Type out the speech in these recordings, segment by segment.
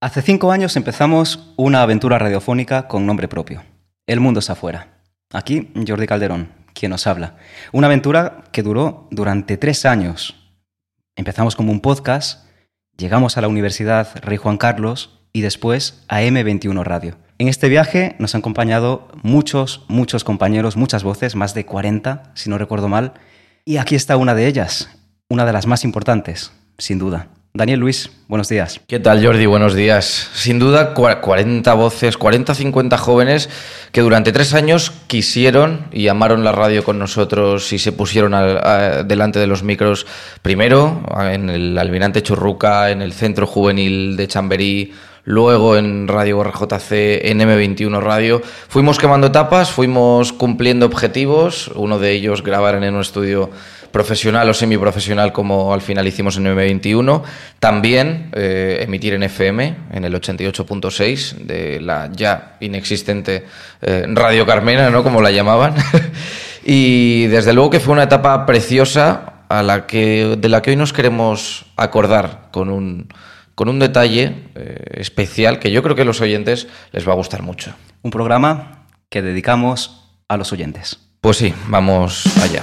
Hace cinco años empezamos una aventura radiofónica con nombre propio. El mundo está afuera. Aquí Jordi Calderón, quien nos habla. Una aventura que duró durante tres años. Empezamos como un podcast, llegamos a la Universidad Rey Juan Carlos y después a M21 Radio. En este viaje nos han acompañado muchos, muchos compañeros, muchas voces, más de 40, si no recuerdo mal. Y aquí está una de ellas, una de las más importantes, sin duda. Daniel Luis, buenos días. ¿Qué tal Jordi? Buenos días. Sin duda 40 voces, 40, 50 jóvenes que durante tres años quisieron y amaron la radio con nosotros y se pusieron delante de los micros, primero en el Almirante Churruca, en el Centro Juvenil de Chamberí, luego en Radio RJC, en M21 Radio. Fuimos quemando etapas, fuimos cumpliendo objetivos, uno de ellos grabar en un estudio profesional o semiprofesional como al final hicimos en M21. También eh, emitir en FM, en el 88.6 de la ya inexistente eh, Radio Carmena, ¿no? Como la llamaban. y desde luego que fue una etapa preciosa a la que, de la que hoy nos queremos acordar con un, con un detalle eh, especial que yo creo que a los oyentes les va a gustar mucho. Un programa que dedicamos a los oyentes. Pues sí, vamos allá.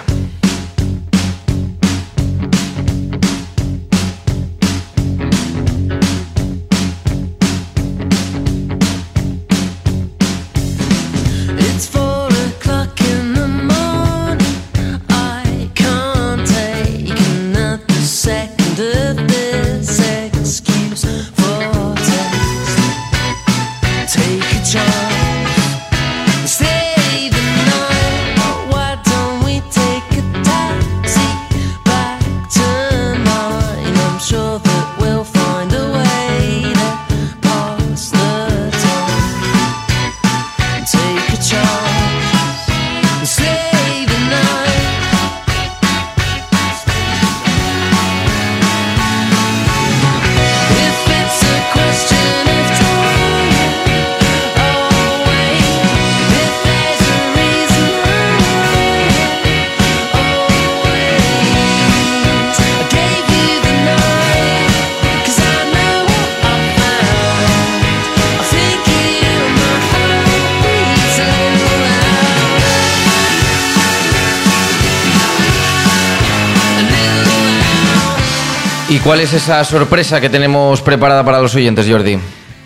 ¿Cuál es esa sorpresa que tenemos preparada para los oyentes, Jordi?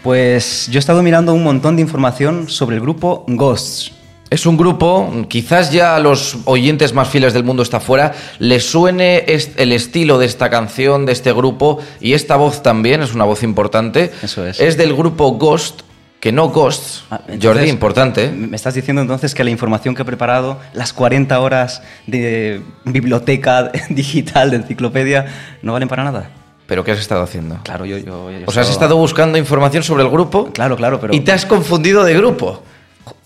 Pues yo he estado mirando un montón de información sobre el grupo Ghosts. Es un grupo, quizás ya a los oyentes más fieles del mundo está fuera, les suene el estilo de esta canción, de este grupo, y esta voz también, es una voz importante. Eso es. Es del grupo Ghost, que no Ghosts, ah, Jordi, importante. Me estás diciendo entonces que la información que he preparado, las 40 horas de biblioteca digital, de enciclopedia, no valen para nada. ¿Pero qué has estado haciendo? Claro, yo... yo, o sea, has estado buscando información sobre el grupo. Claro, claro, pero... Y te has confundido de grupo.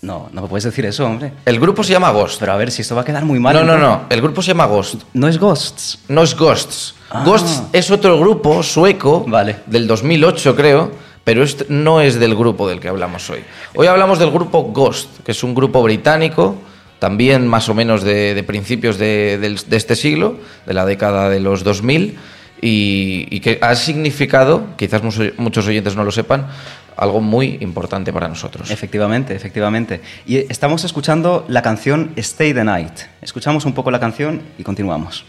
No, no me puedes decir eso, hombre. El grupo se llama Ghost. Pero a ver, si esto va a quedar muy mal. No, no, no. El grupo se llama Ghost. No es Ghosts. No es Ghosts. Ah. Ghosts es otro grupo sueco. Vale. Del 2008, creo pero no es del grupo del que hablamos hoy. Hoy hablamos del grupo Ghost, que es un grupo británico, también más o menos de, principios de, este siglo, de la década de los 2000, y, que ha significado, quizás muchos oyentes no lo sepan, algo muy importante para nosotros. Efectivamente, efectivamente. Y estamos escuchando la canción Stay the Night. Escuchamos un poco la canción y continuamos.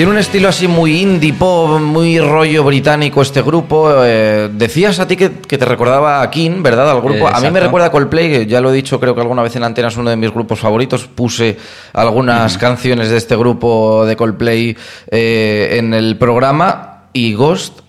Tiene un estilo así muy indie pop, muy rollo británico este grupo. Eh, decías a ti que, te recordaba a King, ¿verdad? Al grupo. a mí me recuerda a Coldplay, ya lo he dicho, creo que alguna vez en Antena es uno de mis grupos favoritos. Puse algunas canciones de este grupo de Coldplay eh, en el programa y Ghost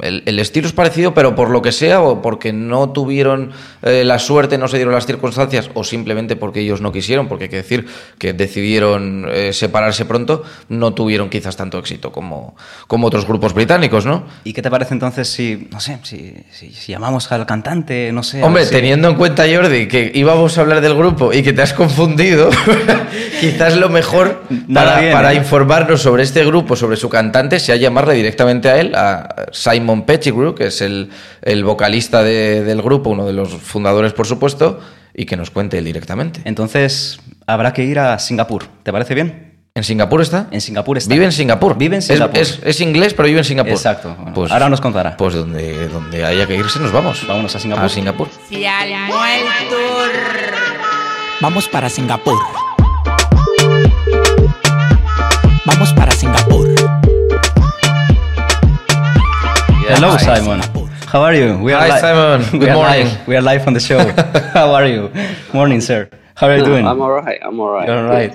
el, estilo es parecido, pero por lo que sea, o porque no tuvieron eh, la suerte, no se dieron las circunstancias, o simplemente porque ellos no quisieron, porque hay que decir que decidieron eh, separarse pronto, no tuvieron quizás tanto éxito como, como otros grupos británicos, ¿no? ¿Y qué te parece entonces si, no sé, si, llamamos al cantante, no sé? Hombre, teniendo en cuenta, Jordi, que íbamos a hablar del grupo y que te has confundido, quizás lo mejor para, para ¿eh? informarnos sobre este grupo, sobre su cantante, sea llamarle directamente a él, a Simon Pettigrew, que es el, el vocalista de- del grupo, uno de los fundadores, por supuesto, y que nos cuente él directamente. Entonces, habrá que ir a Singapur. ¿Te parece bien? ¿En Singapur está? En Singapur está. Vive en Singapur. Vive en Singapur. Es, es inglés, pero vive en Singapur. Exacto. Bueno, ahora nos contará. Pues donde, donde haya que irse, nos vamos. Vámonos a Singapur. A Singapur. Tour. Vamos para Singapur. Vamos para Singapur. Hello, Hi. Simon. How are you? We Hi, li- Simon. Good are morning. Live. We are live on the show. How are you? Morning, sir. How are you doing? I'm all right. I'm all right. You're all right.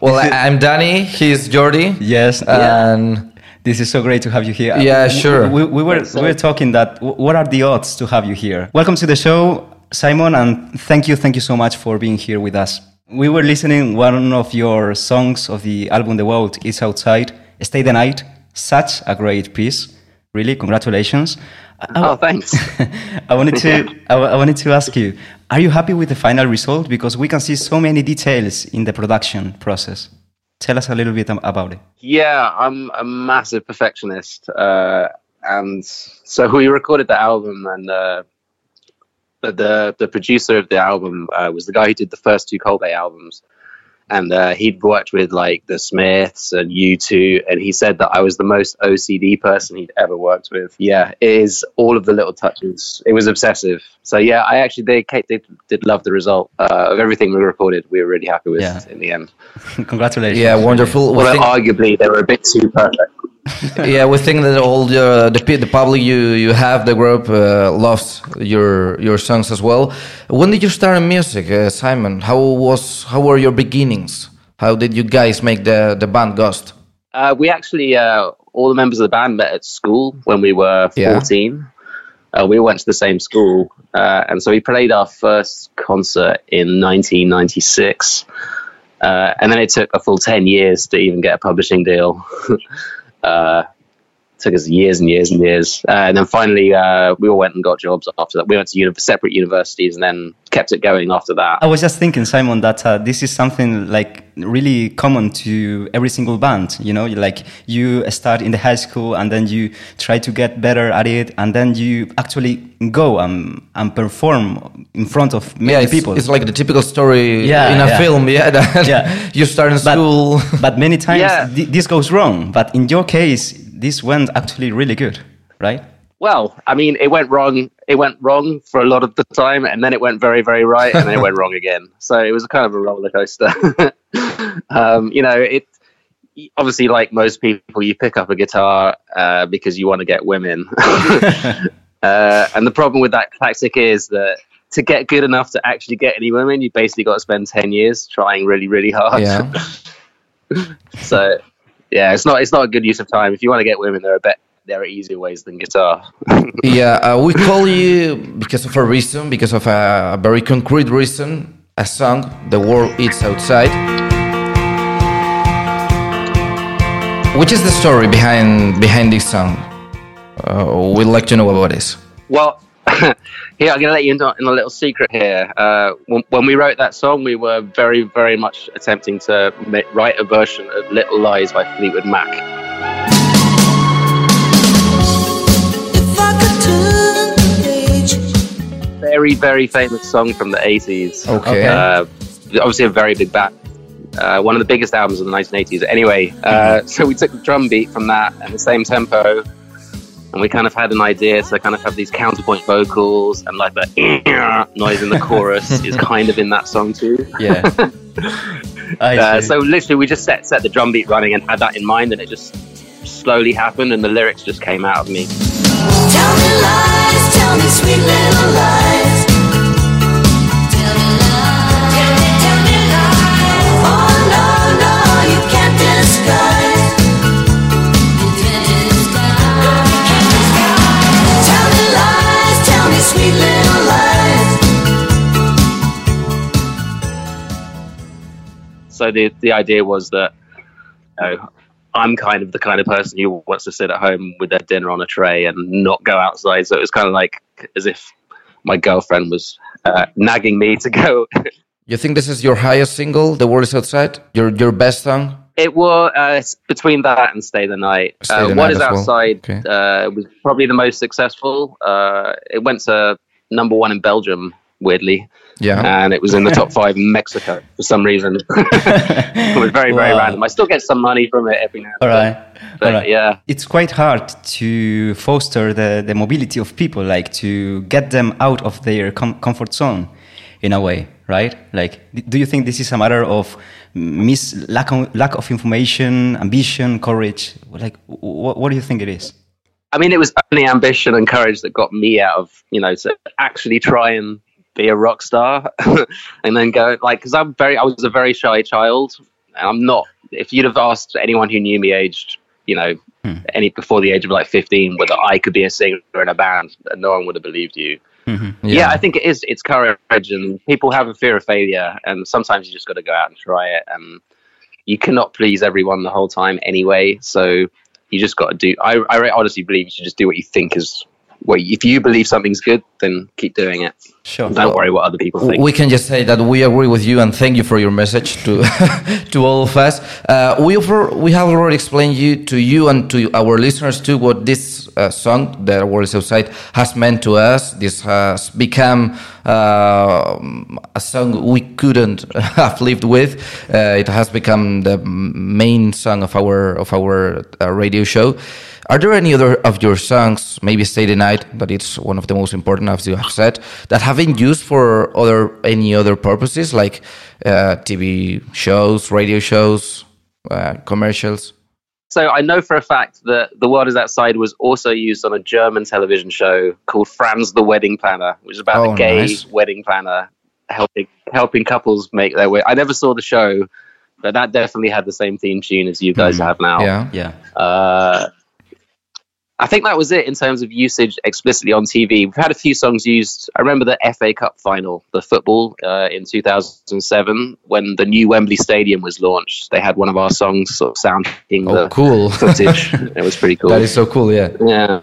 Well, I'm Danny. He's Jordi. Yes. And This is so great to have you here. Yeah, sure. We, we were we were talking that. What are the odds to have you here? Welcome to the show, Simon, and thank you, thank you so much for being here with us. We were listening one of your songs of the album "The World Is Outside." Stay the night. Such a great piece. Really, congratulations. I- Oh, thanks. I wanted to I, I wanted to ask you: Are you happy with the final result? Because we can see so many details in the production process. Tell us a little bit about it. yeah, I'm a massive perfectionist, uh, and so we recorded the album, and uh, the, the the producer of the album uh, was the guy who did the first two Coldplay albums, and uh, he'd worked with like the Smiths and U2, and he said that I was the most OCD person he'd ever worked with. Yeah, it is all of the little touches. It was obsessive. So yeah, I actually they Kate did, did love the result uh, of everything we recorded. We were really happy with Yeah. in the end. Congratulations. yeah, wonderful. We Although think- arguably they were a bit too perfect. yeah, we think that all the the, the public you you have the group uh, loves your your songs as well. When did you start in music, uh, Simon? How was how were your beginnings? How did you guys make the the band Ghost? Uh, we actually, uh, all the members of the band met at school when we were Yeah. 14. Uh, we went to the same school. Uh, and so we played our first concert in 1996. Uh, and then it took a full 10 years to even get a publishing deal. uh, took us years and years and years. Uh, and then finally, uh, we all went and got jobs after that. We went to uni- separate universities and then kept it going after that. I was just thinking, Simon, that uh, this is something like really common to every single band. You know, like you start in the high school and then you try to get better at it, and then you actually go and, and perform in front of many Yeah, it's, people. it's like the typical story Yeah, in a yeah. film. Yeah, that Yeah. you start in but, school. but many times Yeah. thi- this goes wrong. But in your case, this went actually really good, right? Well, I mean, it went wrong. It went wrong for a lot of the time, and then it went very, very right, and then it went wrong again. So it was kind of a roller coaster. um, you know, it obviously, like most people, you pick up a guitar uh, because you want to get women, uh, and the problem with that tactic is that to get good enough to actually get any women, you basically got to spend ten years trying really, really hard. yeah. So, yeah, it's not it's not a good use of time. If you want to get women, there are bet there are easier ways than guitar. Yeah, uh, we call you because of a reason, because of a, a very concrete reason. A song, "The World Is Outside." Which is the story behind behind this song? Uh, we'd like to know about this. Well, here I'm going to let you into in a little secret here. Uh, when, when we wrote that song, we were very, very much attempting to ma- write a version of "Little Lies" by Fleetwood Mac. If I could turn the page. Very, very famous song from the 80s. Okay. Uh, obviously, a very big band. Uh, one of the biggest albums of the 1980s. Anyway, uh, so we took the drum beat from that and the same tempo, and we kind of had an idea to kind of have these counterpoint vocals and like the noise in the chorus is kind of in that song too. Yeah. I Uh, so literally, we just set set the drum beat running and had that in mind, and it just slowly happened, and the lyrics just came out of me. Tell me lies, tell me sweet little lies. So the the idea was that, you know, I'm kind of the kind of person who wants to sit at home with their dinner on a tray and not go outside. So it was kind of like as if my girlfriend was uh, nagging me to go. You think this is your highest single, "The World Is Outside"? Your your best song? It was uh, between that and Stay the Night. Stay uh, the what Night is as well. outside Okay. uh, was probably the most successful. Uh, it went to number one in Belgium, weirdly, Yeah. and it was in the top five in Mexico for some reason. it was very very Wow. random. I still get some money from it every now and then. right. But All right. yeah, It's quite hard to foster the, the mobility of people, like to get them out of their com- comfort zone in a way, right? Like, do you think this is a matter of mis- lack, of, lack of information, ambition, courage? Like, wh- what do you think it is? I mean, it was only ambition and courage that got me out of, you know, to actually try and be a rock star and then go like, because I'm very, I was a very shy child and I'm not, if you'd have asked anyone who knew me aged, you know, hmm. any before the age of like 15, whether I could be a singer in a band, no one would have believed you. Mm-hmm. Yeah. I think it is. It's courage, and people have a fear of failure, and sometimes you just got to go out and try it. And you cannot please everyone the whole time anyway. So you just got to do. I, I honestly believe you should just do what you think is. What if you believe something's good, then keep doing it. Sure. Don't worry what other people think. We can just say that we agree with you and thank you for your message to to all of us. Uh, we offer, we have already explained you to you and to our listeners too what this uh, song, "The World Is Outside," has meant to us. This has become a song we couldn't have lived with. Uh, it has become the main song of our of our uh, radio show. Are there any other of your songs, maybe Stay the Night, but it's one of the most important, as you have said, that have been used for other any other purposes, like uh, TV shows, radio shows, uh, commercials? So I know for a fact that The World Is Outside was also used on a German television show called Franz the Wedding Planner, which is about Oh, a gay nice. wedding planner helping helping couples make their way. I never saw the show, but that definitely had the same theme tune as you guys have now. Yeah. Yeah. Uh, I think that was it in terms of usage explicitly on TV. We've had a few songs used. I remember the FA Cup final, the football uh, in 2007, when the new Wembley Stadium was launched. They had one of our songs sort of sounding Oh, the cool. footage. it was pretty cool. That is so cool. Yeah. yeah,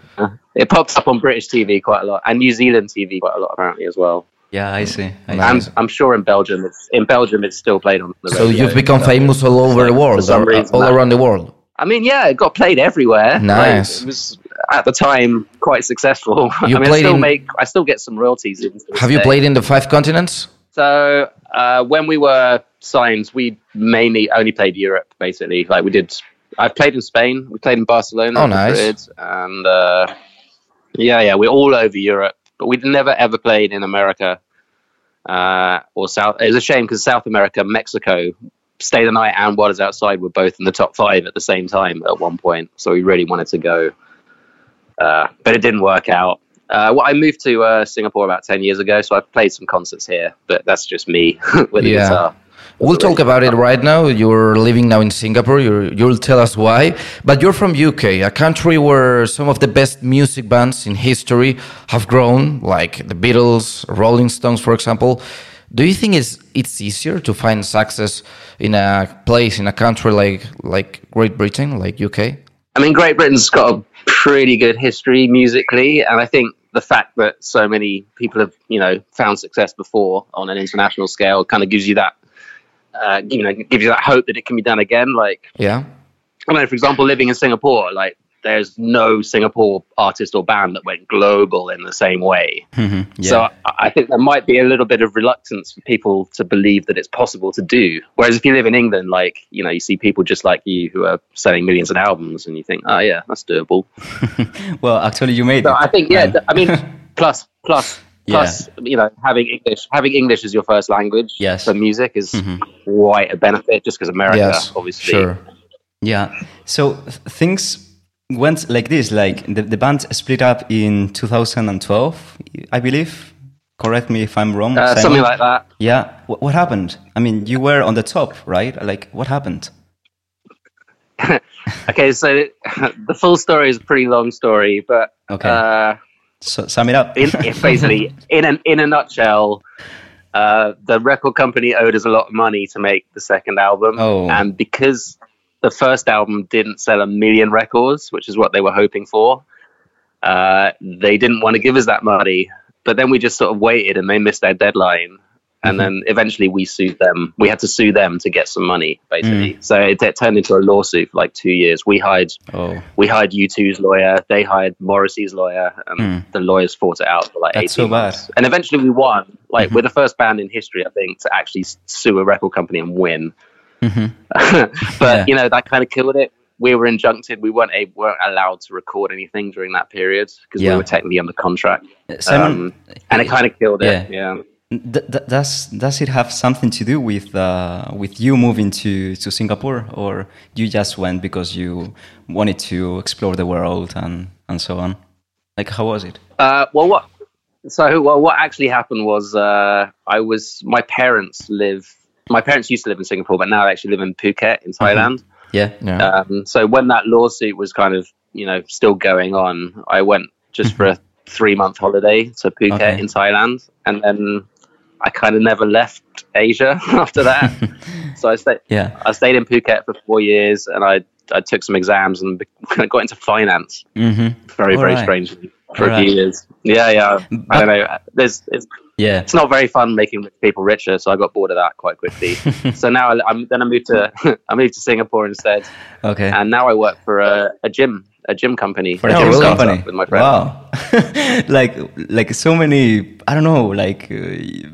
it pops up on British TV quite a lot and New Zealand TV quite a lot apparently as well. Yeah, I see. I Nice. see. And I'm sure in Belgium, it's in Belgium it's still played on the So you've become famous all over the world, reason all around the world. I mean, yeah, it got played everywhere. Like, Nice. it was at the time quite successful. You I mean, I still in- make, I still get some royalties. Have you day. played in the five continents? So uh, when we were signed, we mainly only played Europe, basically. Like we did, I've played in Spain. We played in Barcelona, Oh, nice. Madrid, and uh, yeah, yeah, we're all over Europe. But we'd never ever played in America uh, or South. It was a shame because South America, Mexico, Stay the Night and What Is Outside were both in the top five at the same time at one point. So we really wanted to go, uh, but it didn't work out. Uh, well, I moved to uh, Singapore about ten years ago, so I've played some concerts here, but that's just me with Yeah. guitar. We'll talk about it right now. You're living now in Singapore. You're, you'll tell us why. But you're from UK, a country where some of the best music bands in history have grown, like the Beatles, Rolling Stones, for example. Do you think it's it's easier to find success in a place in a country like like Great Britain, like UK? I mean, Great Britain's got a pretty good history musically, and I think the fact that so many people have, you know, found success before on an international scale kind of gives you that, uh, you know, gives you that hope that it can be done again. Like, Yeah. I mean, for example, living in Singapore, like, there's no Singapore artist or band that went global in the same way. Mhm. Yeah. So I I think there might be a little bit of reluctance for people to believe that it's possible to do. Whereas if you live in England, like you know, you see people just like you who are selling millions of albums, and you think, oh yeah, that's doable. well, actually, you made So it. I think yeah, Um, I mean, plus plus Yeah. you know, having English having English as your first language Yes. for music is Mhm. quite a benefit. Just because America, Yes. obviously, Sure. Yeah. So th- things went like this. Like the, the band split up in 2012, I believe. Correct me if I'm wrong. uh, something like that. Yeah. Wh- what happened? I mean, you were on the top, right? Like, what happened? Okay, so the full story is a pretty long story, but Okay. uh, So sum it up. in, in basically in an in a nutshell, uh, the record company owed us a lot of money to make the second album, Oh. and because the first album didn't sell a million records, which is what they were hoping for, uh, they didn't want to give us that money. But then we just sort of waited, and they missed their deadline, and then eventually we sued them. We had to sue them to get some money, basically. Mm. So it, it turned into a lawsuit for like two years. We hired Oh, we hired U2's lawyer, they hired Morrissey's lawyer, and Mm. the lawyers fought it out for like That's 18 so months. And eventually we won. Like Mhm. we're the first band in history, I think, to actually sue a record company and win. Hmm but Yeah. you know that kind of killed it. We were injuncted. We weren't able, weren't allowed to record anything during that period because Yeah. we were technically under contract. Simon, Um, and it kind of killed it. Yeah. Yeah. d- d- does does it have something to do with uh, with you moving to, to Singapore, or you just went because you wanted to explore the world and, and so on? Like, how was it? Uh, well, what? So, well, what actually happened was uh, I was my parents live. My parents used to live in Singapore, but now they actually live in Phuket in Thailand. Yeah. Yeah. Um, so when that lawsuit was kind of you know still going on, I went just for a three month holiday to Phuket Okay. in Thailand, and then I kind of never left Asia after that. so I stayed. Yeah. I stayed in Phuket for four years, and I I took some exams and be- got into finance hmm very very Alright. strangely for a few years. Yeah, yeah. I don't know. There's it's, Yeah. it's not very fun making rich people richer, so I got bored of that quite quickly. so now I, I'm then I moved to I moved to Singapore instead, Okay. and now I work for a, a gym a gym company For a gym really? company. with my friend. Wow. like like so many I don't know like uh,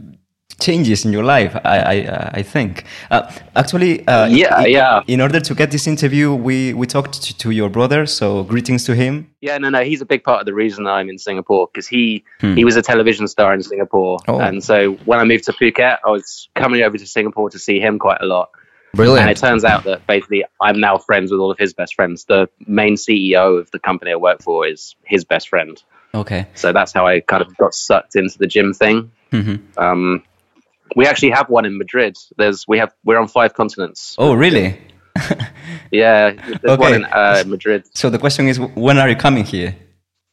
changes in your life. I I, I think uh, actually. Uh, Yeah, i- yeah. In order to get this interview, we we talked to, to your brother. So greetings to him. Yeah, no, no. He's a big part of the reason I'm in Singapore because he Hmm. he was a television star in Singapore, Oh. and so when I moved to Phuket, I was coming over to Singapore to see him quite a lot. Brilliant. And it turns out that basically I'm now friends with all of his best friends. The main CEO of the company I work for is his best friend. Okay. So that's how I kind of got sucked into the gym thing. hmm Um, we actually have one in Madrid. There's we have we're on five continents. Oh really? Yeah, there's one Okay. in uh, Madrid. So the question is, when are you coming here?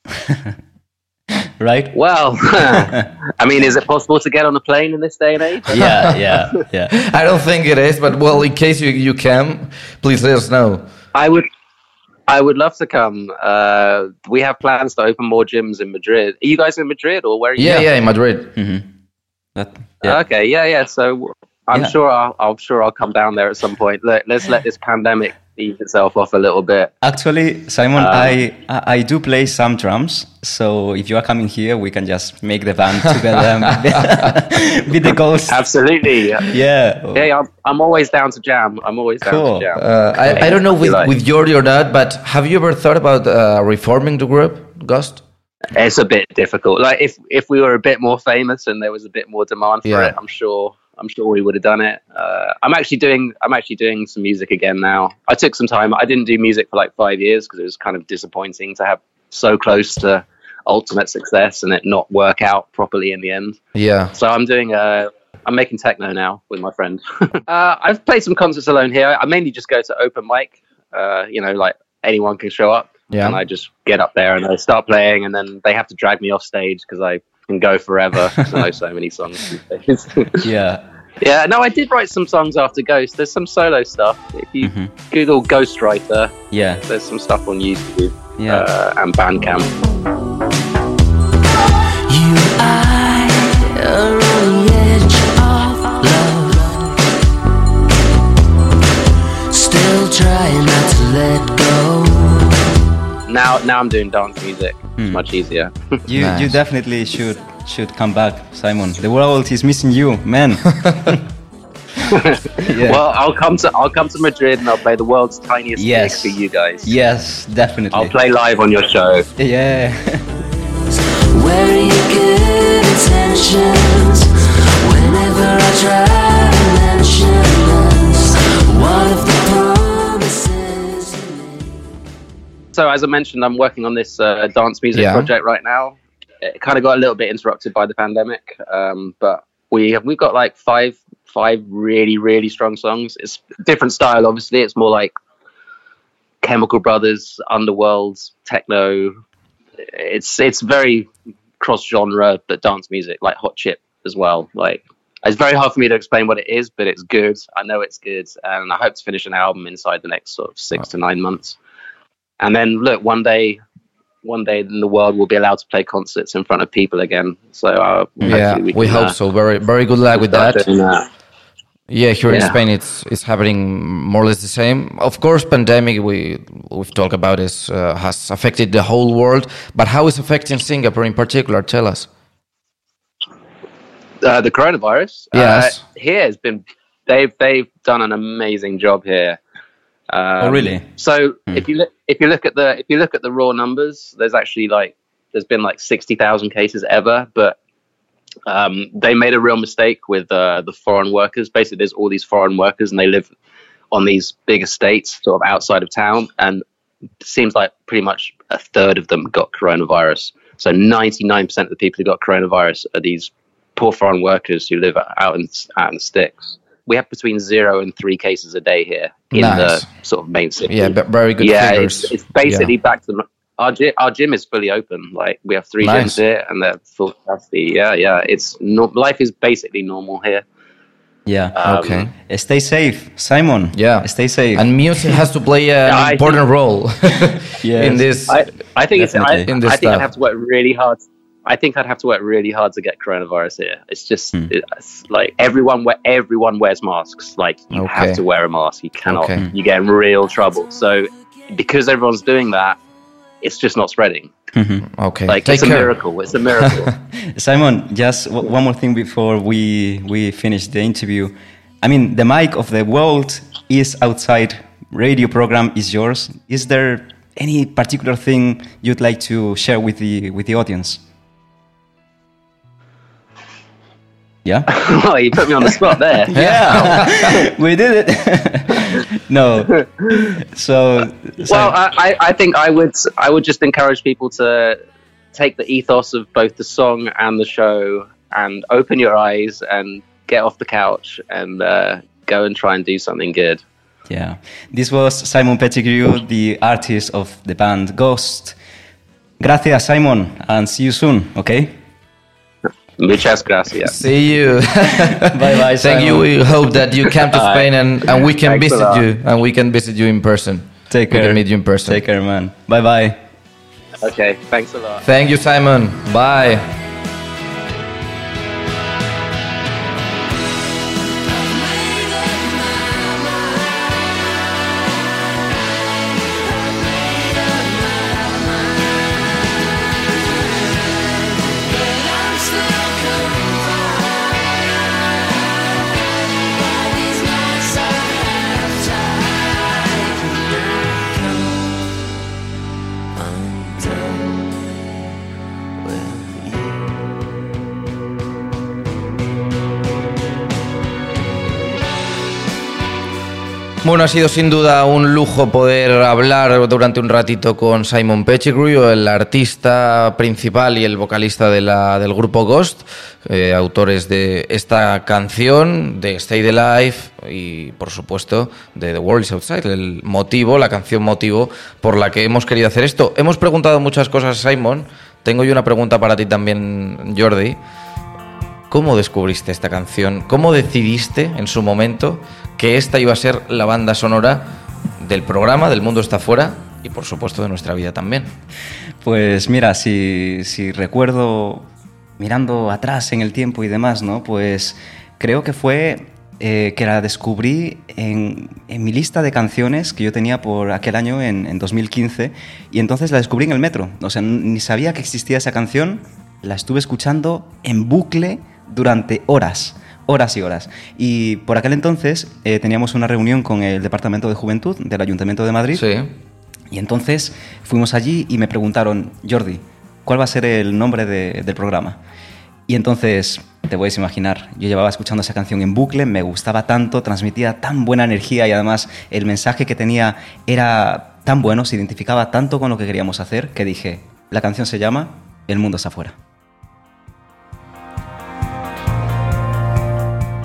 right? Well, I mean, is it possible to get on a plane in this day and age? Yeah, yeah, yeah. I don't think it is, but well, in case you, you can, please let us know. I would. I would love to come. Uh, we have plans to open more gyms in Madrid. Are you guys in Madrid or where are you? Yeah, yeah, in Madrid. hmm That, yeah. Okay, yeah, yeah. So I'm Yeah. sure I'll, I'm sure I'll come down there at some point. Let, let's let this pandemic ease itself off a little bit. Actually, Simon, Um, I I do play some drums. So if you are coming here, we can just make the band together. be- the ghost. Absolutely. Yeah, Yeah. yeah, I'm, I'm always down to jam. I'm always down Cool. to jam. Uh, I, I don't know with, Like- with Jordi or not, but have you ever thought about uh, reforming the group, Ghost? It's a bit difficult. Like if if we were a bit more famous and there was a bit more demand for Yeah. it, I'm sure I'm sure we would have done it. Uh, I'm actually doing I'm actually doing some music again now. I took some time. I didn't do music for like five years because it was kind of disappointing to have so close to ultimate success and it not work out properly in the end. Yeah. So I'm doing uh I'm making techno now with my friend. uh, I've played some concerts alone here. I mainly just go to open mic. Uh, you know, like anyone can show up, Yeah. and I just get up there and I start playing, and then they have to drag me off stage because I can go forever. 'cause I know so many songs. Yeah. yeah, no, I did write some songs after Ghost. There's some solo stuff. If you Mhm. Google Ghostwriter, Yeah. there's some stuff on YouTube Yeah. uh, and Bandcamp. You I are Now, now I'm doing dance music. Hmm. It's much easier. You Nice. you definitely should should come back, Simon. The world is missing you, man. yeah. Well, I'll come to I'll come to Madrid and I'll play the world's tiniest Yes. gig for you guys. yes, definitely. I'll play live on your show. Yeah. Where are your good intentions? Whenever I try to mention So as I mentioned, I'm working on this uh, dance music Yeah. project right now. It kind of got a little bit interrupted by the pandemic, um, but we have, we've got like five five really really strong songs. It's different style, obviously. It's more like Chemical Brothers, Underworld, techno. It's it's very cross genre, but dance music like Hot Chip as well. Like it's very hard for me to explain what it is, but it's good. I know it's good, and I hope to finish an album inside the next sort of six to nine months. And then look, one day, one day in the world will be allowed to play concerts in front of people again. So uh, Yeah, hopefully we, can, hope uh, so. Very, very good luck with that. that. Yeah, here in Spain, it's it's happening more or less the same. Of course, pandemic we we've talked about is uh, has affected the whole world, but how is affecting Singapore in particular? Tell us. Uh, the coronavirus. Yes. Uh, here has been they've they've done an amazing job here. Um, Oh, really? So if you look if you look at the if you look at the raw numbers, there's actually like there's been like sixty thousand cases ever, but um, they made a real mistake with uh, the foreign workers. Basically, there's all these foreign workers, and they live on these big estates, sort of outside of town, and seems like pretty much a third of them got coronavirus. So 99% of the people who got coronavirus are these poor foreign workers who live out in out in the sticks. We have between zero and three cases a day here in Nice. the sort of main city. Yeah, but very good yeah, figures. it's, it's basically back to our gym. Our gym is fully open. Like we have three Nice. gyms here, and they're full capacity. Yeah, yeah. It's no, life is basically normal here. Yeah. Um, Okay. Stay safe, Simon. Yeah. Stay safe. And music has to play an Yeah, I important role Yes. in this. I, I think it's. I, In this I think stuff. I'd have to work really hard. I think I'd have to work really hard to get coronavirus here. It's just Hmm. it's like everyone wear everyone wears masks. Like you Okay. have to wear a mask. You cannot. Okay. You get in real trouble. So because everyone's doing that, it's just not spreading. okay, Like take it's a miracle. It's a miracle. Simon, just w- one more thing before we we finish the interview. I mean, the mic of the world is outside. Radio program is yours. Is there any particular thing you'd like to share with the with the audience? Yeah. oh, you put me on the spot there. Yeah, we did it. no, so, so Well, I, I, I think I would I would just encourage people to take the ethos of both the song and the show and open your eyes and get off the couch and uh, go and try and do something good. yeah, this was Simon Pettigrew, the artist of the band Ghost. Gracias, Simon, and see you soon. Okay. Muchas gracias. See you. Bye bye. Thank you. We hope that you come to Spain and, and we can Thanks visit you and we can visit you in person. Take We care. can meet you in person. Take care, man. Bye bye. Okay, thanks a lot. Thank you, Simon. Bye. Bueno, ha sido sin duda un lujo poder hablar durante un ratito con Simon Pettigrew, el artista principal y el vocalista de la- del grupo Ghost, eh, autores de esta canción, de Stay the Life y, por supuesto, de The World is Outside, el motivo, la canción motivo por la que hemos querido hacer esto. Hemos preguntado muchas cosas Simon. Tengo yo una pregunta para ti también, Jordi. ¿Cómo descubriste esta canción? ¿Cómo decidiste en su momento que esta iba a ser la banda sonora del programa del Mundo está fuera y por supuesto de nuestra vida también? Pues mira, si, si recuerdo mirando atrás en el tiempo y demás, ¿no? Pues creo que fue eh, que la descubrí en, en mi lista de canciones que yo tenía por aquel año, en, en 2015, y entonces la descubrí en el metro. O sea, ni sabía que existía esa canción, la estuve escuchando en bucle durante horas. Horas y horas. Y por aquel entonces eh, teníamos una reunión con el Departamento de Juventud del Ayuntamiento de Madrid. Sí. Y entonces fuimos allí y me preguntaron, Jordi, ¿cuál va a ser el nombre de- del programa? Y entonces, te puedes imaginar, yo llevaba escuchando esa canción en bucle, me gustaba tanto, transmitía tan buena energía y además el mensaje que tenía era tan bueno, se identificaba tanto con lo que queríamos hacer, que dije, la canción se llama El mundo está afuera.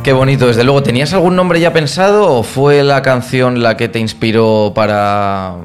Qué bonito, desde luego. ¿Tenías algún nombre ya pensado o fue la canción la que te inspiró para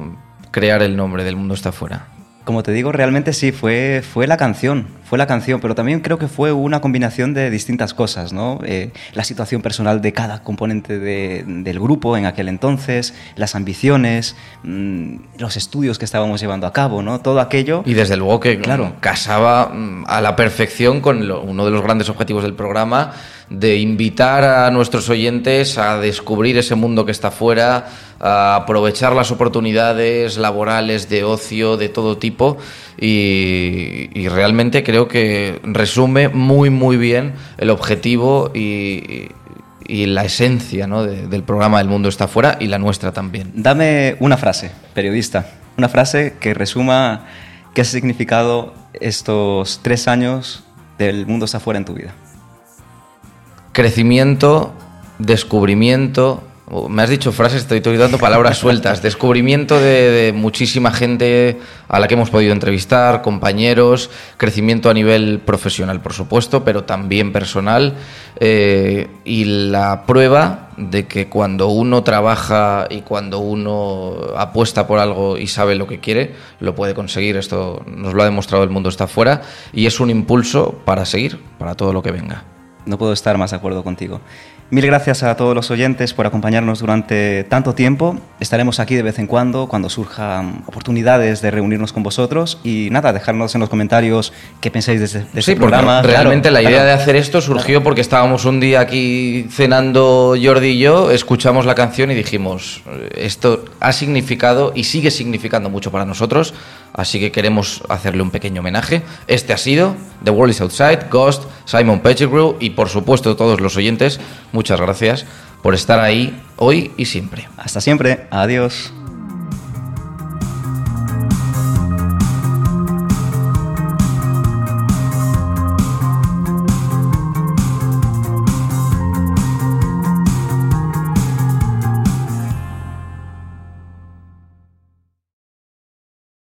crear el nombre del Mundo está fuera? Como te digo, realmente sí, fue, fue la canción. Fue la canción, pero también creo que fue una combinación de distintas cosas, ¿no? Eh, la situación personal de cada componente de- del grupo en aquel entonces, las ambiciones, mm, los estudios que estábamos llevando a cabo, ¿no? Todo aquello. Y desde luego que Claro. casaba mm, a la perfección con lo- uno de los grandes objetivos del programa, de invitar a nuestros oyentes a descubrir ese mundo que está afuera, a aprovechar las oportunidades laborales, de ocio, de todo tipo. Y, y realmente creo que resume muy, muy bien el objetivo y, y la esencia ¿no? de- del programa El Mundo está afuera y la nuestra también. Dame una frase, periodista, una frase que resuma qué ha significado estos tres años del mundo está afuera en tu vida. Crecimiento, descubrimiento. Me has dicho frases, estoy, dando palabras sueltas. Descubrimiento de, de muchísima gente a la que hemos podido entrevistar, compañeros, crecimiento a nivel profesional, por supuesto, pero también personal. eh, y la prueba de que cuando uno trabaja y cuando uno apuesta por algo y sabe lo que quiere, lo puede conseguir. Esto nos lo ha demostrado el mundo está afuera y es un impulso para seguir, para todo lo que venga. No puedo estar más de acuerdo contigo. Mil gracias a todos los oyentes por acompañarnos durante tanto tiempo. Estaremos aquí de vez en cuando, cuando surjan oportunidades de reunirnos con vosotros. Y nada, dejarnos en los comentarios qué pensáis de este, de Sí, este programa. realmente Claro, la idea claro. de hacer esto surgió porque estábamos un día aquí cenando Jordi y yo, escuchamos la canción y dijimos, "Eh, esto ha significado y sigue significando mucho para nosotros, así que queremos hacerle un pequeño homenaje. Este ha sido The World is Outside, Ghost, Simon Pettigrew y por supuesto todos los oyentes, muchas gracias por estar ahí hoy y siempre. Hasta siempre. Adiós.